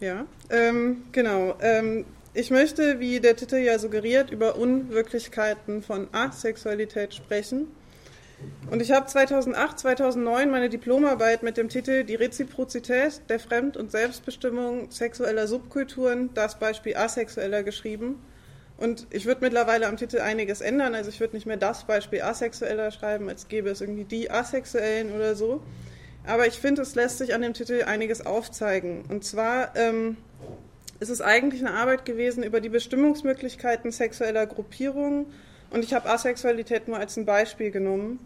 Ja, ähm, genau. Ähm, ich möchte, wie der Titel ja suggeriert, über Unwirklichkeiten von Asexualität sprechen. Und ich habe 2008, 2009 meine Diplomarbeit mit dem Titel Die Reziprozität der Fremd- und Selbstbestimmung sexueller Subkulturen, das Beispiel Asexueller geschrieben. Und ich würde mittlerweile am Titel einiges ändern. Also ich würde nicht mehr das Beispiel Asexueller schreiben, als gäbe es irgendwie die Asexuellen oder so. Aber ich finde, es lässt sich an dem Titel einiges aufzeigen. Und zwar ähm, ist es eigentlich eine Arbeit gewesen über die Bestimmungsmöglichkeiten sexueller Gruppierungen. Und ich habe Asexualität nur als ein Beispiel genommen.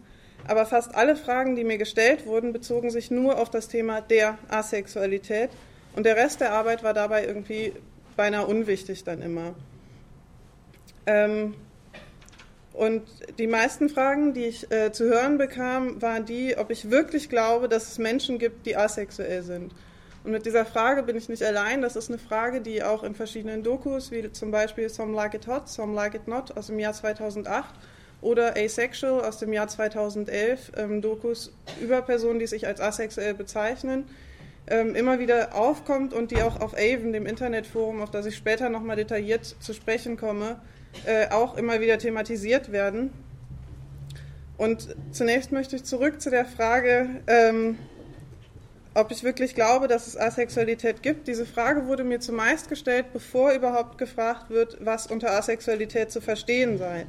Aber fast alle Fragen, die mir gestellt wurden, bezogen sich nur auf das Thema der Asexualität. Und der Rest der Arbeit war dabei irgendwie beinahe unwichtig dann immer. Ähm, und die meisten Fragen, die ich äh, zu hören bekam, waren die, ob ich wirklich glaube, dass es Menschen gibt, die asexuell sind. Und mit dieser Frage bin ich nicht allein. Das ist eine Frage, die auch in verschiedenen Dokus, wie zum Beispiel Some Like It Hot, Some Like It Not aus dem Jahr 2008 oder Asexual aus dem Jahr 2011, ähm, Dokus über Personen, die sich als asexuell bezeichnen, ähm, immer wieder aufkommt und die auch auf Avon, dem Internetforum, auf das ich später nochmal detailliert zu sprechen komme, äh, auch immer wieder thematisiert werden. Und zunächst möchte ich zurück zu der Frage, ähm, ob ich wirklich glaube, dass es Asexualität gibt. Diese Frage wurde mir zumeist gestellt, bevor überhaupt gefragt wird, was unter Asexualität zu verstehen sei.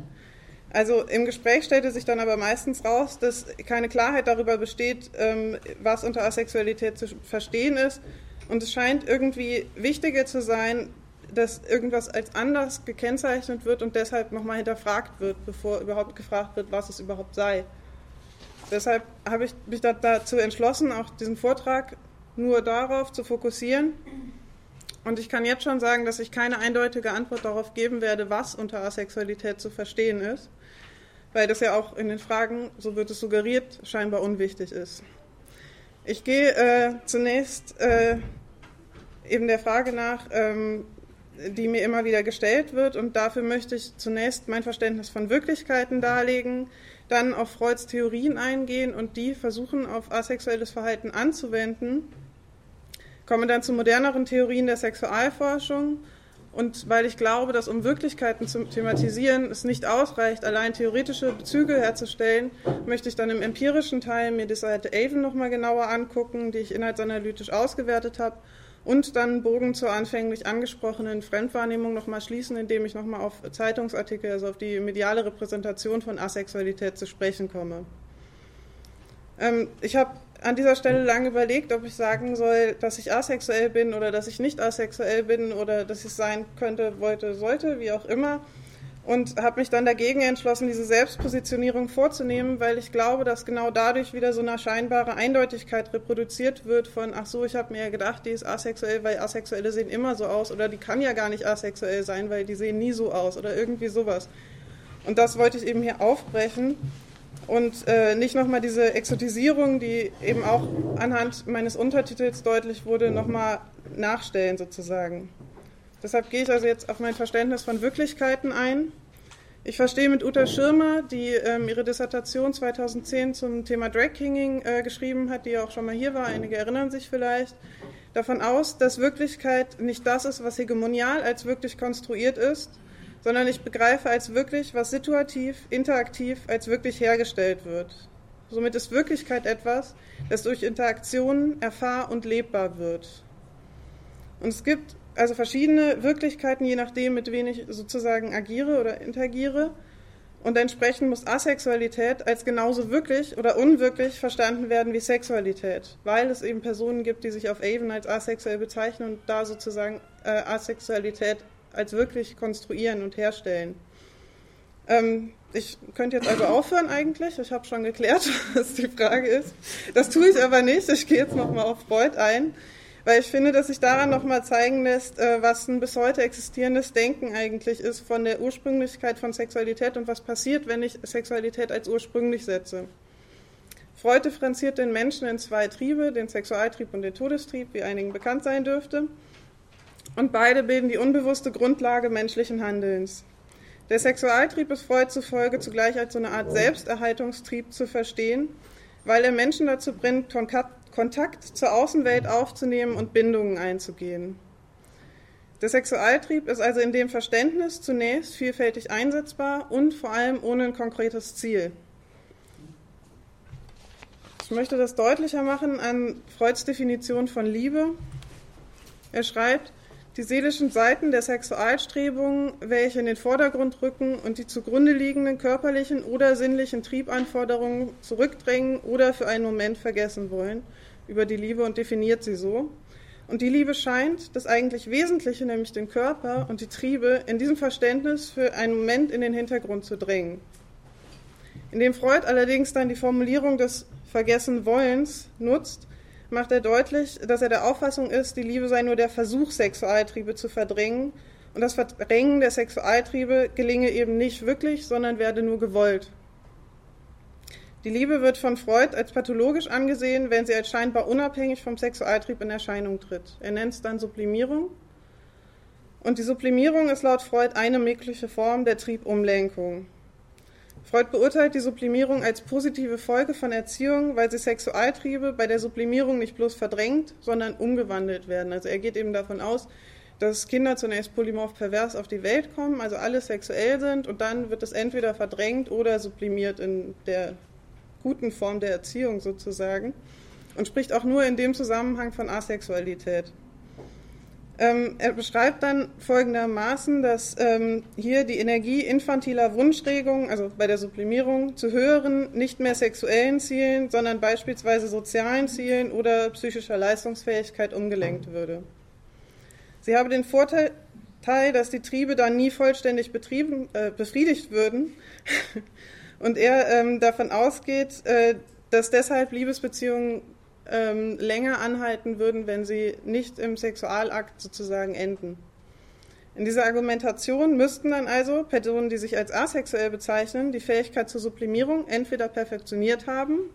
Also im Gespräch stellte sich dann aber meistens raus, dass keine Klarheit darüber besteht, ähm, was unter Asexualität zu verstehen ist. Und es scheint irgendwie wichtiger zu sein, dass irgendwas als anders gekennzeichnet wird und deshalb nochmal hinterfragt wird, bevor überhaupt gefragt wird, was es überhaupt sei. Deshalb habe ich mich dazu entschlossen, auch diesen Vortrag nur darauf zu fokussieren. Und ich kann jetzt schon sagen, dass ich keine eindeutige Antwort darauf geben werde, was unter Asexualität zu verstehen ist, weil das ja auch in den Fragen, so wird es suggeriert, scheinbar unwichtig ist. Ich gehe äh, zunächst äh, eben der Frage nach, ähm, die mir immer wieder gestellt wird. Und dafür möchte ich zunächst mein Verständnis von Wirklichkeiten darlegen, dann auf Freuds Theorien eingehen und die versuchen, auf asexuelles Verhalten anzuwenden. Komme dann zu moderneren Theorien der Sexualforschung. Und weil ich glaube, dass um Wirklichkeiten zu thematisieren es nicht ausreicht, allein theoretische Bezüge herzustellen, möchte ich dann im empirischen Teil mir die Seite Avon nochmal genauer angucken, die ich inhaltsanalytisch ausgewertet habe und dann Bogen zur anfänglich angesprochenen Fremdwahrnehmung nochmal schließen, indem ich nochmal auf Zeitungsartikel, also auf die mediale Repräsentation von Asexualität zu sprechen komme. Ähm, ich habe an dieser Stelle lange überlegt, ob ich sagen soll, dass ich asexuell bin oder dass ich nicht asexuell bin oder dass ich sein könnte, wollte, sollte, wie auch immer und habe mich dann dagegen entschlossen, diese Selbstpositionierung vorzunehmen, weil ich glaube, dass genau dadurch wieder so eine scheinbare Eindeutigkeit reproduziert wird von, ach so, ich habe mir ja gedacht, die ist asexuell, weil Asexuelle sehen immer so aus oder die kann ja gar nicht asexuell sein, weil die sehen nie so aus oder irgendwie sowas. Und das wollte ich eben hier aufbrechen und äh, nicht nochmal diese Exotisierung, die eben auch anhand meines Untertitels deutlich wurde, nochmal nachstellen sozusagen. Deshalb gehe ich also jetzt auf mein Verständnis von Wirklichkeiten ein. Ich verstehe mit Uta Schirmer, die ähm, ihre Dissertation 2010 zum Thema Drag Kinging äh, geschrieben hat, die ja auch schon mal hier war, einige erinnern sich vielleicht, davon aus, dass Wirklichkeit nicht das ist, was hegemonial als wirklich konstruiert ist, sondern ich begreife als wirklich, was situativ, interaktiv als wirklich hergestellt wird. Somit ist Wirklichkeit etwas, das durch Interaktionen erfahr- und lebbar wird. Und es gibt also verschiedene Wirklichkeiten, je nachdem, mit wem ich sozusagen agiere oder interagiere. Und entsprechend muss Asexualität als genauso wirklich oder unwirklich verstanden werden wie Sexualität, weil es eben Personen gibt, die sich auf Avon als asexuell bezeichnen und da sozusagen äh, Asexualität als wirklich konstruieren und herstellen. Ähm, ich könnte jetzt also aufhören eigentlich. Ich habe schon geklärt, was die Frage ist. Das tue ich aber nicht. Ich gehe jetzt nochmal auf Freud ein weil ich finde, dass sich daran nochmal zeigen lässt, äh, was ein bis heute existierendes Denken eigentlich ist von der Ursprünglichkeit von Sexualität und was passiert, wenn ich Sexualität als ursprünglich setze. Freud differenziert den Menschen in zwei Triebe, den Sexualtrieb und den Todestrieb, wie einigen bekannt sein dürfte. Und beide bilden die unbewusste Grundlage menschlichen Handelns. Der Sexualtrieb ist Freud zufolge zugleich als so eine Art Selbsterhaltungstrieb zu verstehen, weil er Menschen dazu bringt, Kontakt zur Außenwelt aufzunehmen und Bindungen einzugehen. Der Sexualtrieb ist also in dem Verständnis zunächst vielfältig einsetzbar und vor allem ohne ein konkretes Ziel. Ich möchte das deutlicher machen an Freuds Definition von Liebe. Er schreibt, die seelischen Seiten der Sexualstrebungen, welche in den Vordergrund rücken und die zugrunde liegenden körperlichen oder sinnlichen Triebanforderungen zurückdrängen oder für einen Moment vergessen wollen, über die Liebe und definiert sie so. Und die Liebe scheint das eigentlich Wesentliche, nämlich den Körper und die Triebe, in diesem Verständnis für einen Moment in den Hintergrund zu drängen. Indem Freud allerdings dann die Formulierung des Vergessen-Wollens nutzt, macht er deutlich, dass er der Auffassung ist, die Liebe sei nur der Versuch, Sexualtriebe zu verdrängen. Und das Verdrängen der Sexualtriebe gelinge eben nicht wirklich, sondern werde nur gewollt. Die Liebe wird von Freud als pathologisch angesehen, wenn sie als scheinbar unabhängig vom Sexualtrieb in Erscheinung tritt. Er nennt es dann Sublimierung. Und die Sublimierung ist laut Freud eine mögliche Form der Triebumlenkung. Freud beurteilt die Sublimierung als positive Folge von Erziehung, weil sie Sexualtriebe bei der Sublimierung nicht bloß verdrängt, sondern umgewandelt werden. Also er geht eben davon aus, dass Kinder zunächst polymorph pervers auf die Welt kommen, also alle sexuell sind und dann wird es entweder verdrängt oder sublimiert in der guten Form der Erziehung sozusagen und spricht auch nur in dem Zusammenhang von Asexualität. Ähm, er beschreibt dann folgendermaßen, dass ähm, hier die Energie infantiler Wunschregungen, also bei der Sublimierung, zu höheren, nicht mehr sexuellen Zielen, sondern beispielsweise sozialen Zielen oder psychischer Leistungsfähigkeit umgelenkt würde. Sie habe den Vorteil, dass die Triebe dann nie vollständig betrieben, äh, befriedigt würden und er ähm, davon ausgeht, äh, dass deshalb Liebesbeziehungen ähm, länger anhalten würden, wenn sie nicht im Sexualakt sozusagen enden. In dieser Argumentation müssten dann also Personen, die sich als asexuell bezeichnen, die Fähigkeit zur Sublimierung entweder perfektioniert haben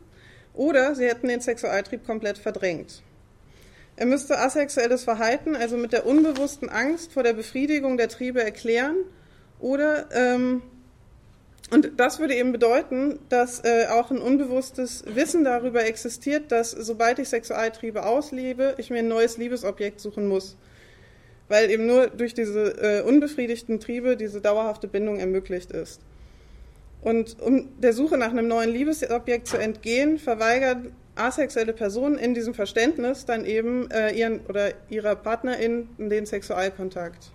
oder sie hätten den Sexualtrieb komplett verdrängt. Er müsste asexuelles Verhalten also mit der unbewussten Angst vor der Befriedigung der Triebe erklären oder ähm, und das würde eben bedeuten, dass äh, auch ein unbewusstes Wissen darüber existiert, dass sobald ich Sexualtriebe auslebe, ich mir ein neues Liebesobjekt suchen muss. Weil eben nur durch diese äh, unbefriedigten Triebe diese dauerhafte Bindung ermöglicht ist. Und um der Suche nach einem neuen Liebesobjekt zu entgehen, verweigern asexuelle Personen in diesem Verständnis dann eben äh, ihren oder ihrer Partnerin den Sexualkontakt.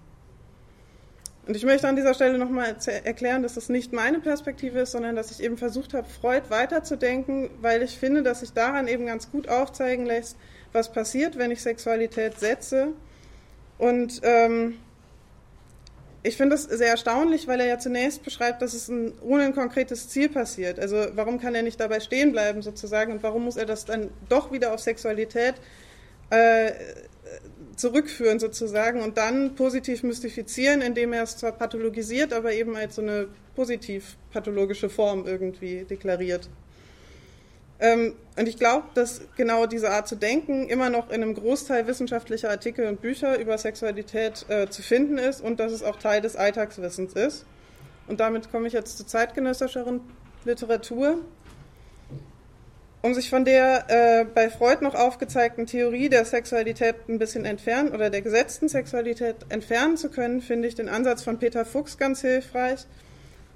Und ich möchte an dieser Stelle nochmal erklären, dass das nicht meine Perspektive ist, sondern dass ich eben versucht habe, Freud weiterzudenken, weil ich finde, dass sich daran eben ganz gut aufzeigen lässt, was passiert, wenn ich Sexualität setze. Und ähm, ich finde das sehr erstaunlich, weil er ja zunächst beschreibt, dass es ein, ohne ein konkretes Ziel passiert. Also warum kann er nicht dabei stehen bleiben sozusagen und warum muss er das dann doch wieder auf Sexualität äh, zurückführen sozusagen und dann positiv mystifizieren, indem er es zwar pathologisiert, aber eben als so eine positiv pathologische Form irgendwie deklariert. Ähm, und ich glaube, dass genau diese Art zu denken immer noch in einem Großteil wissenschaftlicher Artikel und Bücher über Sexualität äh, zu finden ist und dass es auch Teil des Alltagswissens ist. Und damit komme ich jetzt zur zeitgenössischeren Literatur. Um sich von der äh, bei Freud noch aufgezeigten Theorie der Sexualität ein bisschen entfernen oder der gesetzten Sexualität entfernen zu können, finde ich den Ansatz von Peter Fuchs ganz hilfreich.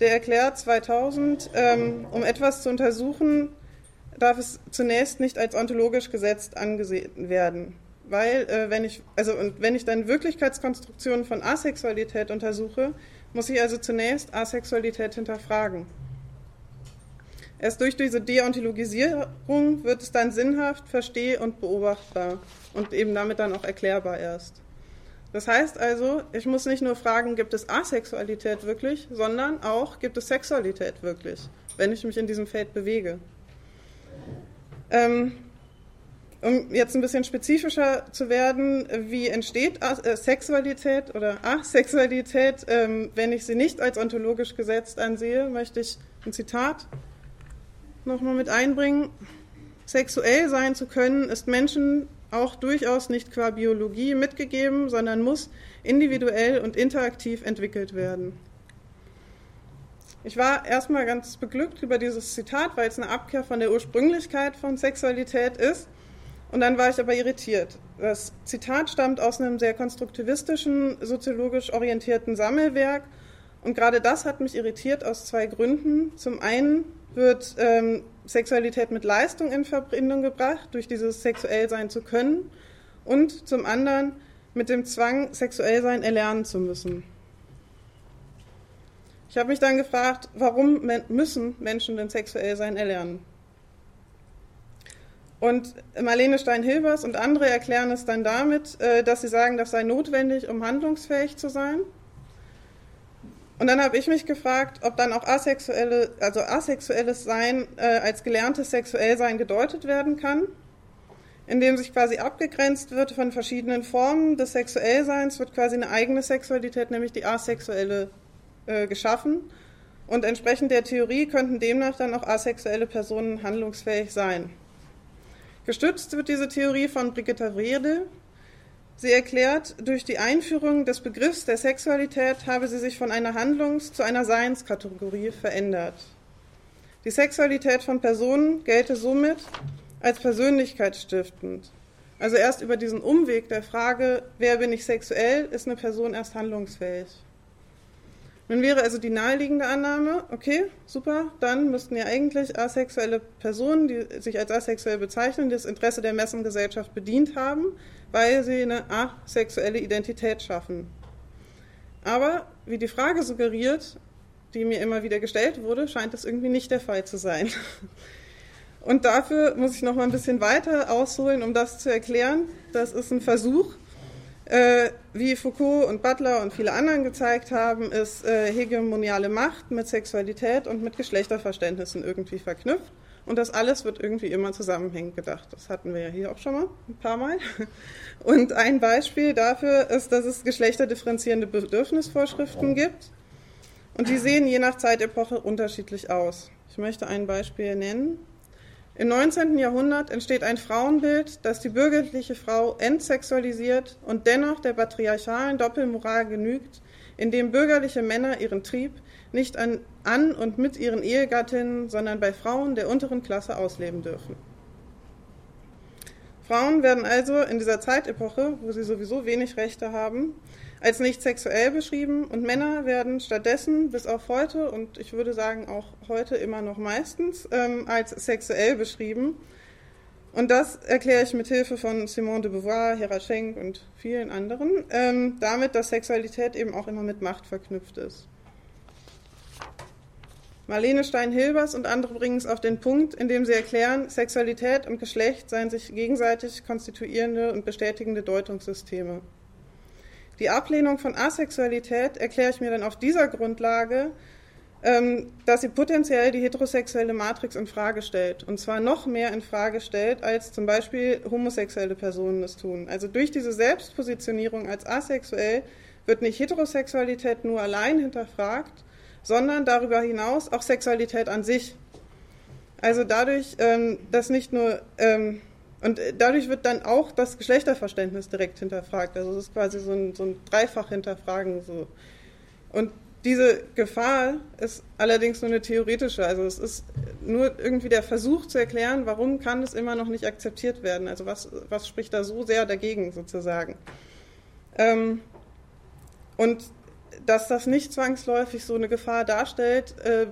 Der erklärt 2000, ähm, um etwas zu untersuchen, darf es zunächst nicht als ontologisch gesetzt angesehen werden. Weil, äh, wenn ich, also, und wenn ich dann Wirklichkeitskonstruktionen von Asexualität untersuche, muss ich also zunächst Asexualität hinterfragen. Erst durch diese Deontologisierung wird es dann sinnhaft, versteh- und beobachtbar und eben damit dann auch erklärbar erst. Das heißt also, ich muss nicht nur fragen, gibt es Asexualität wirklich, sondern auch, gibt es Sexualität wirklich, wenn ich mich in diesem Feld bewege. Ähm, um jetzt ein bisschen spezifischer zu werden, wie entsteht äh, Sexualität oder Asexualität, ähm, wenn ich sie nicht als ontologisch gesetzt ansehe, möchte ich ein Zitat nochmal mit einbringen. Sexuell sein zu können, ist Menschen auch durchaus nicht qua Biologie mitgegeben, sondern muss individuell und interaktiv entwickelt werden. Ich war erstmal ganz beglückt über dieses Zitat, weil es eine Abkehr von der Ursprünglichkeit von Sexualität ist. Und dann war ich aber irritiert. Das Zitat stammt aus einem sehr konstruktivistischen, soziologisch orientierten Sammelwerk. Und gerade das hat mich irritiert aus zwei Gründen. Zum einen wird ähm, Sexualität mit Leistung in Verbindung gebracht, durch dieses sexuell sein zu können. Und zum anderen mit dem Zwang, sexuell sein erlernen zu müssen. Ich habe mich dann gefragt, warum müssen Menschen denn sexuell sein erlernen? Und Marlene Stein-Hilbers und andere erklären es dann damit, äh, dass sie sagen, das sei notwendig, um handlungsfähig zu sein. Und dann habe ich mich gefragt, ob dann auch asexuelle, also asexuelles Sein äh, als gelerntes Sexuellsein gedeutet werden kann, indem sich quasi abgegrenzt wird von verschiedenen Formen des Sexuellseins, wird quasi eine eigene Sexualität, nämlich die asexuelle, äh, geschaffen. Und entsprechend der Theorie könnten demnach dann auch asexuelle Personen handlungsfähig sein. Gestützt wird diese Theorie von Brigitta Wrede. Sie erklärt, durch die Einführung des Begriffs der Sexualität habe sie sich von einer Handlungs- zu einer Seinskategorie verändert. Die Sexualität von Personen gelte somit als persönlichkeitsstiftend. Also erst über diesen Umweg der Frage, wer bin ich sexuell, ist eine Person erst handlungsfähig. Nun wäre also die naheliegende Annahme, okay, super, dann müssten ja eigentlich asexuelle Personen, die sich als asexuell bezeichnen, das Interesse der Messengesellschaft bedient haben, weil sie eine asexuelle Identität schaffen. Aber wie die Frage suggeriert, die mir immer wieder gestellt wurde, scheint das irgendwie nicht der Fall zu sein. Und dafür muss ich noch mal ein bisschen weiter ausholen, um das zu erklären. Das ist ein Versuch, äh, wie Foucault und Butler und viele anderen gezeigt haben, ist äh, hegemoniale Macht mit Sexualität und mit Geschlechterverständnissen irgendwie verknüpft. Und das alles wird irgendwie immer zusammenhängend gedacht. Das hatten wir ja hier auch schon mal ein paar Mal. Und ein Beispiel dafür ist, dass es geschlechterdifferenzierende Bedürfnisvorschriften gibt. Und die sehen je nach Zeitepoche unterschiedlich aus. Ich möchte ein Beispiel nennen. Im 19. Jahrhundert entsteht ein Frauenbild, das die bürgerliche Frau entsexualisiert und dennoch der patriarchalen Doppelmoral genügt, indem bürgerliche Männer ihren Trieb nicht an, an und mit ihren Ehegattinnen, sondern bei Frauen der unteren Klasse ausleben dürfen. Frauen werden also in dieser Zeitepoche, wo sie sowieso wenig Rechte haben, als nicht sexuell beschrieben und Männer werden stattdessen bis auf heute und ich würde sagen auch heute immer noch meistens ähm, als sexuell beschrieben. Und das erkläre ich mit Hilfe von Simone de Beauvoir, Hera Schenk und vielen anderen, ähm, damit, dass Sexualität eben auch immer mit Macht verknüpft ist. Marlene Stein-Hilbers und andere bringen es auf den Punkt, indem sie erklären, Sexualität und Geschlecht seien sich gegenseitig konstituierende und bestätigende Deutungssysteme. Die Ablehnung von Asexualität erkläre ich mir dann auf dieser Grundlage, ähm, dass sie potenziell die heterosexuelle Matrix in Frage stellt. Und zwar noch mehr in Frage stellt, als zum Beispiel homosexuelle Personen es tun. Also durch diese Selbstpositionierung als asexuell wird nicht Heterosexualität nur allein hinterfragt, sondern darüber hinaus auch Sexualität an sich. Also dadurch, ähm, dass nicht nur ähm, und dadurch wird dann auch das Geschlechterverständnis direkt hinterfragt. Also es ist quasi so ein, so ein dreifach Hinterfragen. So. Und diese Gefahr ist allerdings nur eine theoretische. Also es ist nur irgendwie der Versuch zu erklären, warum kann es immer noch nicht akzeptiert werden. Also was, was spricht da so sehr dagegen sozusagen. Ähm, und dass das nicht zwangsläufig so eine Gefahr darstellt, äh,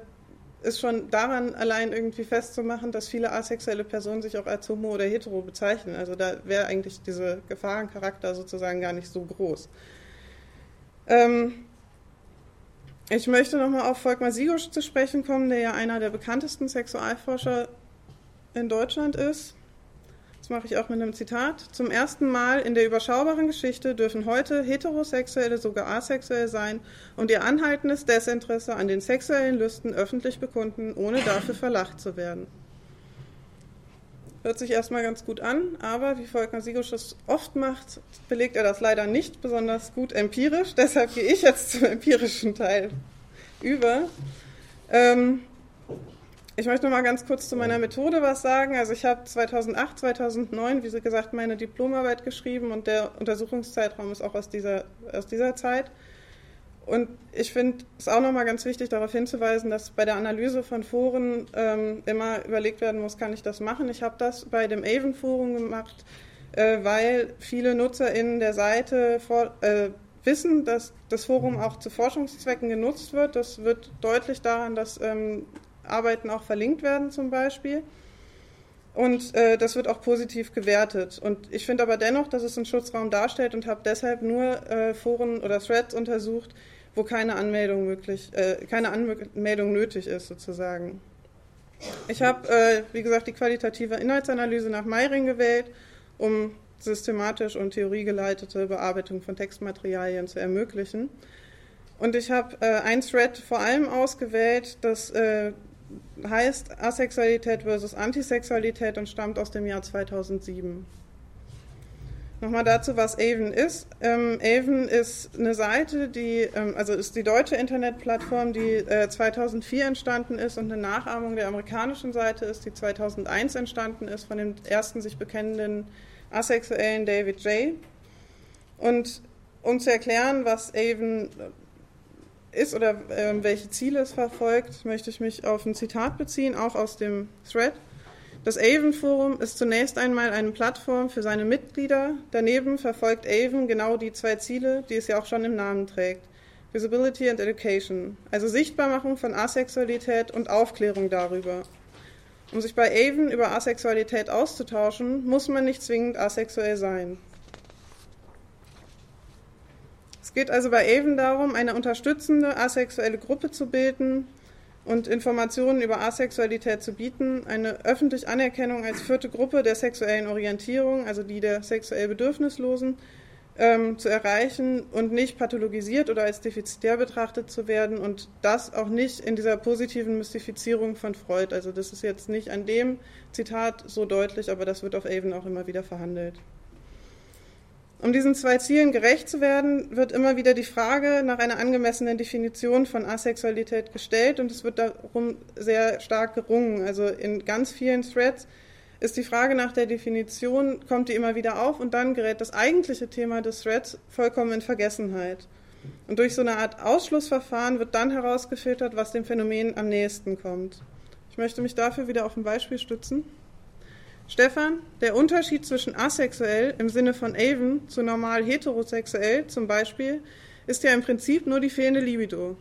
ist schon daran allein irgendwie festzumachen, dass viele asexuelle Personen sich auch als homo oder hetero bezeichnen. Also da wäre eigentlich dieser Gefahrencharakter sozusagen gar nicht so groß. Ähm, ich möchte nochmal auf Volkmar Sigusch zu sprechen kommen, der ja einer der bekanntesten Sexualforscher in Deutschland ist. Das mache ich auch mit einem Zitat. Zum ersten Mal in der überschaubaren Geschichte dürfen heute Heterosexuelle sogar asexuell sein und ihr anhaltendes Desinteresse an den sexuellen Lüsten öffentlich bekunden, ohne dafür verlacht zu werden. Hört sich erstmal ganz gut an, aber wie Volker Sigusch es oft macht, belegt er das leider nicht besonders gut empirisch. Deshalb gehe ich jetzt zum empirischen Teil über. Ähm, ich möchte noch mal ganz kurz zu meiner Methode was sagen. Also ich habe 2008, 2009, wie Sie gesagt, meine Diplomarbeit geschrieben und der Untersuchungszeitraum ist auch aus dieser, aus dieser Zeit. Und ich finde es auch nochmal ganz wichtig, darauf hinzuweisen, dass bei der Analyse von Foren ähm, immer überlegt werden muss, kann ich das machen? Ich habe das bei dem Avon-Forum gemacht, äh, weil viele NutzerInnen der Seite vor, äh, wissen, dass das Forum auch zu Forschungszwecken genutzt wird. Das wird deutlich daran, dass ähm, Arbeiten auch verlinkt werden zum Beispiel. Und äh, das wird auch positiv gewertet. Und ich finde aber dennoch, dass es einen Schutzraum darstellt und habe deshalb nur äh, Foren oder Threads untersucht, wo keine Anmeldung möglich, äh, keine Anmeldung nötig ist sozusagen. Ich habe, äh, wie gesagt, die qualitative Inhaltsanalyse nach Meiring gewählt, um systematisch und theoriegeleitete Bearbeitung von Textmaterialien zu ermöglichen. Und ich habe äh, ein Thread vor allem ausgewählt, das äh, heißt Asexualität versus Antisexualität und stammt aus dem Jahr 2007. Nochmal dazu, was Avon ist. Ähm, Avon ist eine Seite, die, ähm, also ist die deutsche Internetplattform, die äh, 2004 entstanden ist und eine Nachahmung der amerikanischen Seite ist, die 2001 entstanden ist von dem ersten sich bekennenden asexuellen David J. Und um zu erklären, was Avon ist oder äh, welche Ziele es verfolgt, möchte ich mich auf ein Zitat beziehen, auch aus dem Thread. Das Avon Forum ist zunächst einmal eine Plattform für seine Mitglieder. Daneben verfolgt Avon genau die zwei Ziele, die es ja auch schon im Namen trägt. Visibility and Education, also Sichtbarmachung von Asexualität und Aufklärung darüber. Um sich bei Avon über Asexualität auszutauschen, muss man nicht zwingend asexuell sein. Es geht also bei Avon darum, eine unterstützende asexuelle Gruppe zu bilden, und Informationen über Asexualität zu bieten, eine öffentliche Anerkennung als vierte Gruppe der sexuellen Orientierung, also die der sexuell Bedürfnislosen, ähm, zu erreichen und nicht pathologisiert oder als defizitär betrachtet zu werden und das auch nicht in dieser positiven Mystifizierung von Freud. Also das ist jetzt nicht an dem Zitat so deutlich, aber das wird auf Avon auch immer wieder verhandelt. Um diesen zwei Zielen gerecht zu werden, wird immer wieder die Frage nach einer angemessenen Definition von Asexualität gestellt und es wird darum sehr stark gerungen. Also in ganz vielen Threads ist die Frage nach der Definition, kommt die immer wieder auf und dann gerät das eigentliche Thema des Threads vollkommen in Vergessenheit. Und durch so eine Art Ausschlussverfahren wird dann herausgefiltert, was dem Phänomen am nächsten kommt. Ich möchte mich dafür wieder auf ein Beispiel stützen. Stefan, der Unterschied zwischen asexuell im Sinne von Avon zu normal heterosexuell zum Beispiel ist ja im Prinzip nur die fehlende Libido.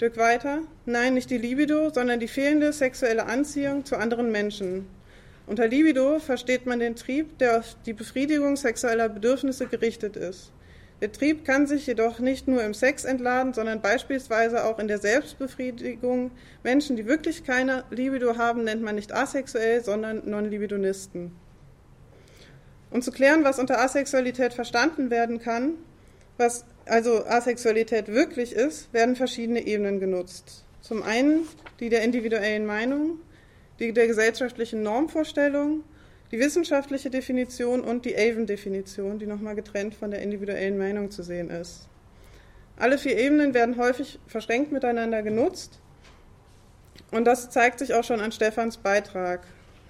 Dirk weiter, nein, nicht die Libido, sondern die fehlende sexuelle Anziehung zu anderen Menschen. Unter Libido versteht man den Trieb, der auf die Befriedigung sexueller Bedürfnisse gerichtet ist. Der Trieb kann sich jedoch nicht nur im Sex entladen, sondern beispielsweise auch in der Selbstbefriedigung. Menschen, die wirklich keine Libido haben, nennt man nicht asexuell, sondern Non-Libidonisten. Um zu klären, was unter Asexualität verstanden werden kann, was also Asexualität wirklich ist, werden verschiedene Ebenen genutzt. Zum einen die der individuellen Meinung, die der gesellschaftlichen Normvorstellung die wissenschaftliche Definition und die Avon-Definition, die nochmal getrennt von der individuellen Meinung zu sehen ist. Alle vier Ebenen werden häufig verschränkt miteinander genutzt und das zeigt sich auch schon an Stefans Beitrag.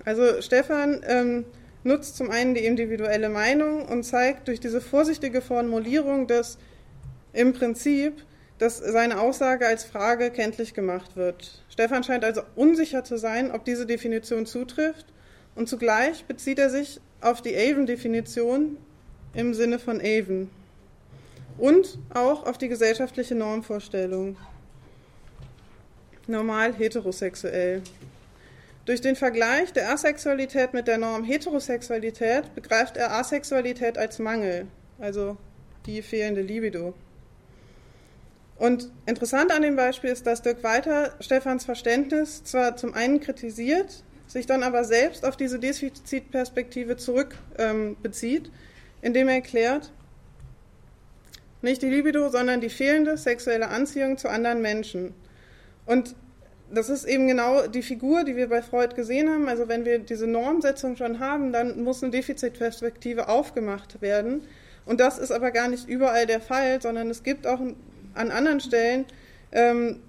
Also Stefan ähm, nutzt zum einen die individuelle Meinung und zeigt durch diese vorsichtige Formulierung des im Prinzip, dass seine Aussage als Frage kenntlich gemacht wird. Stefan scheint also unsicher zu sein, ob diese Definition zutrifft und zugleich bezieht er sich auf die Avon-Definition im Sinne von Avon und auch auf die gesellschaftliche Normvorstellung. Normal heterosexuell. Durch den Vergleich der Asexualität mit der Norm Heterosexualität begreift er Asexualität als Mangel, also die fehlende Libido. Und interessant an dem Beispiel ist, dass Dirk Weiter Stefans Verständnis zwar zum einen kritisiert, sich dann aber selbst auf diese Defizitperspektive zurückbezieht, ähm, indem er erklärt, nicht die Libido, sondern die fehlende sexuelle Anziehung zu anderen Menschen. Und das ist eben genau die Figur, die wir bei Freud gesehen haben. Also wenn wir diese Normsetzung schon haben, dann muss eine Defizitperspektive aufgemacht werden. Und das ist aber gar nicht überall der Fall, sondern es gibt auch an anderen Stellen ähm,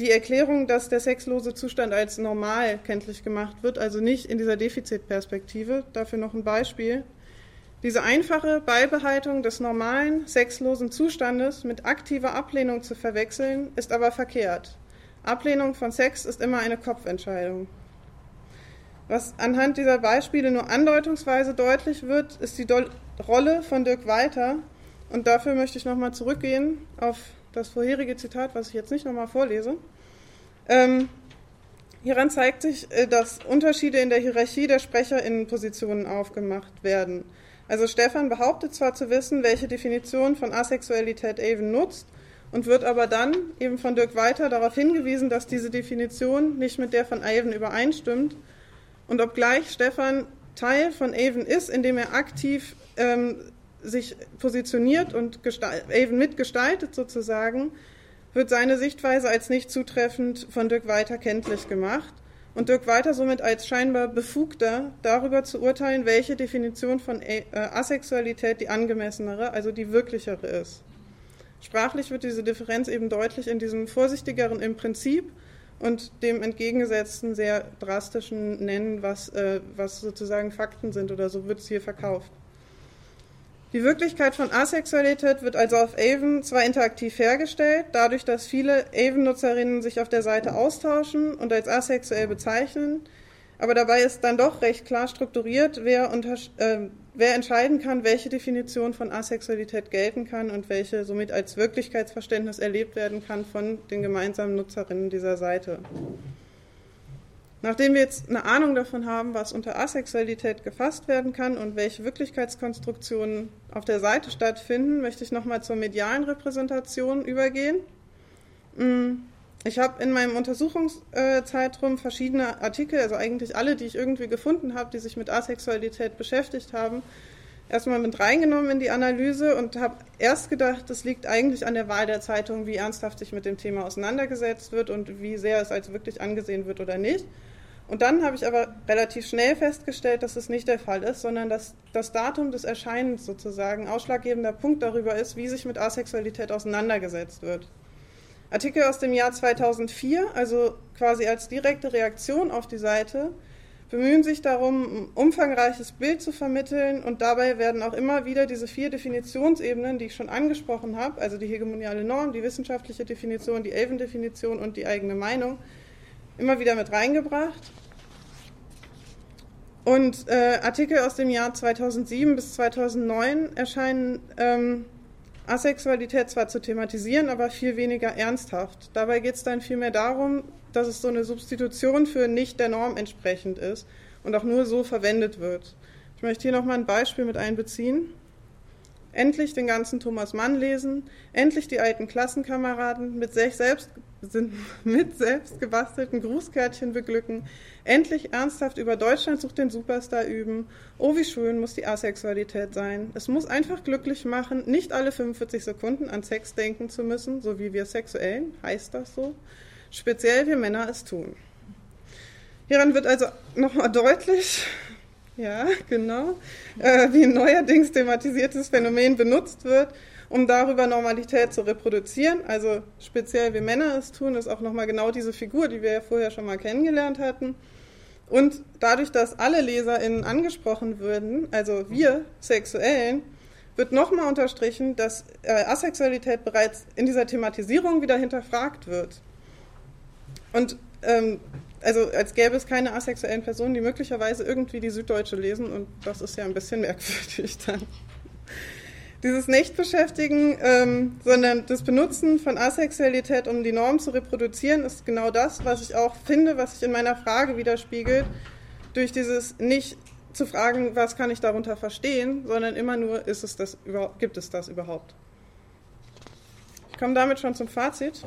die Erklärung, dass der sexlose Zustand als normal kenntlich gemacht wird, also nicht in dieser Defizitperspektive. Dafür noch ein Beispiel. Diese einfache Beibehaltung des normalen sexlosen Zustandes mit aktiver Ablehnung zu verwechseln, ist aber verkehrt. Ablehnung von Sex ist immer eine Kopfentscheidung. Was anhand dieser Beispiele nur andeutungsweise deutlich wird, ist die Rolle von Dirk Walter. Und dafür möchte ich nochmal zurückgehen auf das vorherige Zitat, was ich jetzt nicht nochmal vorlese. Ähm, hieran zeigt sich, äh, dass Unterschiede in der Hierarchie der Sprecherinnenpositionen aufgemacht werden. Also Stefan behauptet zwar zu wissen, welche Definition von Asexualität Avon nutzt, und wird aber dann eben von Dirk Weiter darauf hingewiesen, dass diese Definition nicht mit der von Avon übereinstimmt. Und obgleich Stefan Teil von Avon ist, indem er aktiv ähm, sich positioniert und Avon mitgestaltet sozusagen, wird seine Sichtweise als nicht zutreffend von Dirk Weiter kenntlich gemacht und Dirk Weiter somit als scheinbar befugter darüber zu urteilen, welche Definition von äh, Asexualität die angemessenere, also die wirklichere ist. Sprachlich wird diese Differenz eben deutlich in diesem vorsichtigeren im Prinzip und dem entgegengesetzten sehr drastischen Nennen, was, äh, was sozusagen Fakten sind oder so wird es hier verkauft. Die Wirklichkeit von Asexualität wird also auf Avon zwar interaktiv hergestellt, dadurch, dass viele Avon-Nutzerinnen sich auf der Seite austauschen und als asexuell bezeichnen, aber dabei ist dann doch recht klar strukturiert, wer, äh, wer entscheiden kann, welche Definition von Asexualität gelten kann und welche somit als Wirklichkeitsverständnis erlebt werden kann von den gemeinsamen Nutzerinnen dieser Seite. Nachdem wir jetzt eine Ahnung davon haben, was unter Asexualität gefasst werden kann und welche Wirklichkeitskonstruktionen auf der Seite stattfinden, möchte ich nochmal zur medialen Repräsentation übergehen. Mm. Ich habe in meinem Untersuchungszeitraum verschiedene Artikel, also eigentlich alle, die ich irgendwie gefunden habe, die sich mit Asexualität beschäftigt haben, erstmal mit reingenommen in die Analyse und habe erst gedacht, das liegt eigentlich an der Wahl der Zeitung, wie ernsthaft sich mit dem Thema auseinandergesetzt wird und wie sehr es als wirklich angesehen wird oder nicht. Und dann habe ich aber relativ schnell festgestellt, dass es nicht der Fall ist, sondern dass das Datum des Erscheinens sozusagen ausschlaggebender Punkt darüber ist, wie sich mit Asexualität auseinandergesetzt wird. Artikel aus dem Jahr 2004, also quasi als direkte Reaktion auf die Seite, bemühen sich darum, ein umfangreiches Bild zu vermitteln und dabei werden auch immer wieder diese vier Definitionsebenen, die ich schon angesprochen habe, also die hegemoniale Norm, die wissenschaftliche Definition, die Elven-Definition und die eigene Meinung, immer wieder mit reingebracht. Und äh, Artikel aus dem Jahr 2007 bis 2009 erscheinen ähm, Asexualität zwar zu thematisieren, aber viel weniger ernsthaft. Dabei geht es dann vielmehr darum, dass es so eine Substitution für nicht der Norm entsprechend ist und auch nur so verwendet wird. Ich möchte hier nochmal ein Beispiel mit einbeziehen. Endlich den ganzen Thomas Mann lesen, endlich die alten Klassenkameraden mit sich selbst sind mit selbst gebastelten Grußkärtchen beglücken, endlich ernsthaft über Deutschland sucht den Superstar üben. Oh, wie schön muss die Asexualität sein. Es muss einfach glücklich machen, nicht alle 45 Sekunden an Sex denken zu müssen, so wie wir Sexuellen, heißt das so. Speziell wir Männer es tun. Hieran wird also nochmal deutlich, ja, genau, äh, wie ein neuerdings thematisiertes Phänomen benutzt wird, um darüber Normalität zu reproduzieren. Also speziell wie Männer es tun, ist auch nochmal genau diese Figur, die wir ja vorher schon mal kennengelernt hatten. Und dadurch, dass alle LeserInnen angesprochen würden, also wir Sexuellen, wird nochmal unterstrichen, dass äh, Asexualität bereits in dieser Thematisierung wieder hinterfragt wird. Und ähm, also als gäbe es keine asexuellen Personen, die möglicherweise irgendwie die Süddeutsche lesen und das ist ja ein bisschen merkwürdig dann dieses Nicht-Beschäftigen, ähm, sondern das Benutzen von Asexualität, um die Norm zu reproduzieren, ist genau das, was ich auch finde, was sich in meiner Frage widerspiegelt, durch dieses nicht zu fragen, was kann ich darunter verstehen, sondern immer nur, ist es das, gibt es das überhaupt? Ich komme damit schon zum Fazit.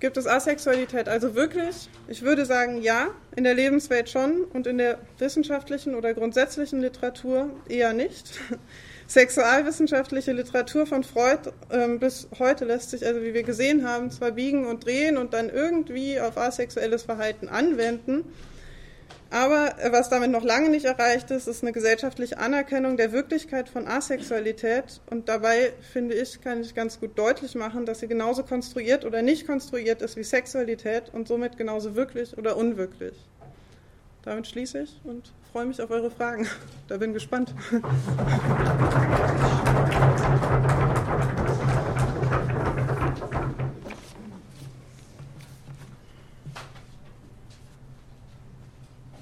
Gibt es Asexualität also wirklich? Ich würde sagen, ja, in der Lebenswelt schon und in der wissenschaftlichen oder grundsätzlichen Literatur eher nicht. Sexualwissenschaftliche Literatur von Freud ähm, bis heute lässt sich, also wie wir gesehen haben, zwar biegen und drehen und dann irgendwie auf asexuelles Verhalten anwenden, aber äh, was damit noch lange nicht erreicht ist, ist eine gesellschaftliche Anerkennung der Wirklichkeit von Asexualität. Und dabei, finde ich, kann ich ganz gut deutlich machen, dass sie genauso konstruiert oder nicht konstruiert ist wie Sexualität und somit genauso wirklich oder unwirklich. damit schließe ich und freue mich auf eure Fragen. Da bin gespannt.